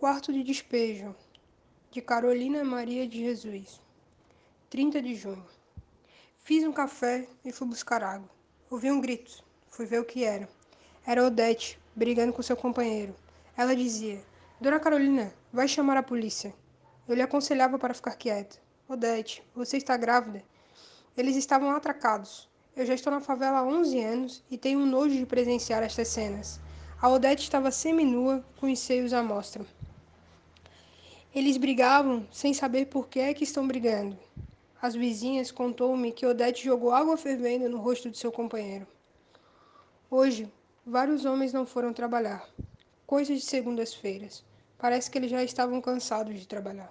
Quarto de despejo, de Carolina Maria de Jesus. 30 de junho. Fiz um café e fui buscar água. Ouvi um grito. Fui ver o que era. Era Odete, brigando com seu companheiro. Ela dizia: Dona Carolina, vai chamar a polícia. Eu lhe aconselhava para ficar quieta. Odete, você está grávida? Eles estavam atracados. Eu já estou na favela há 11 anos e tenho um nojo de presenciar estas cenas. A Odete estava seminua, com os seios à mostra. Eles brigavam sem saber por que é que estão brigando. As vizinhas contou-me que Odete jogou água fervendo no rosto de seu companheiro. Hoje, vários homens não foram trabalhar. Coisas de segundas-feiras. Parece que eles já estavam cansados de trabalhar.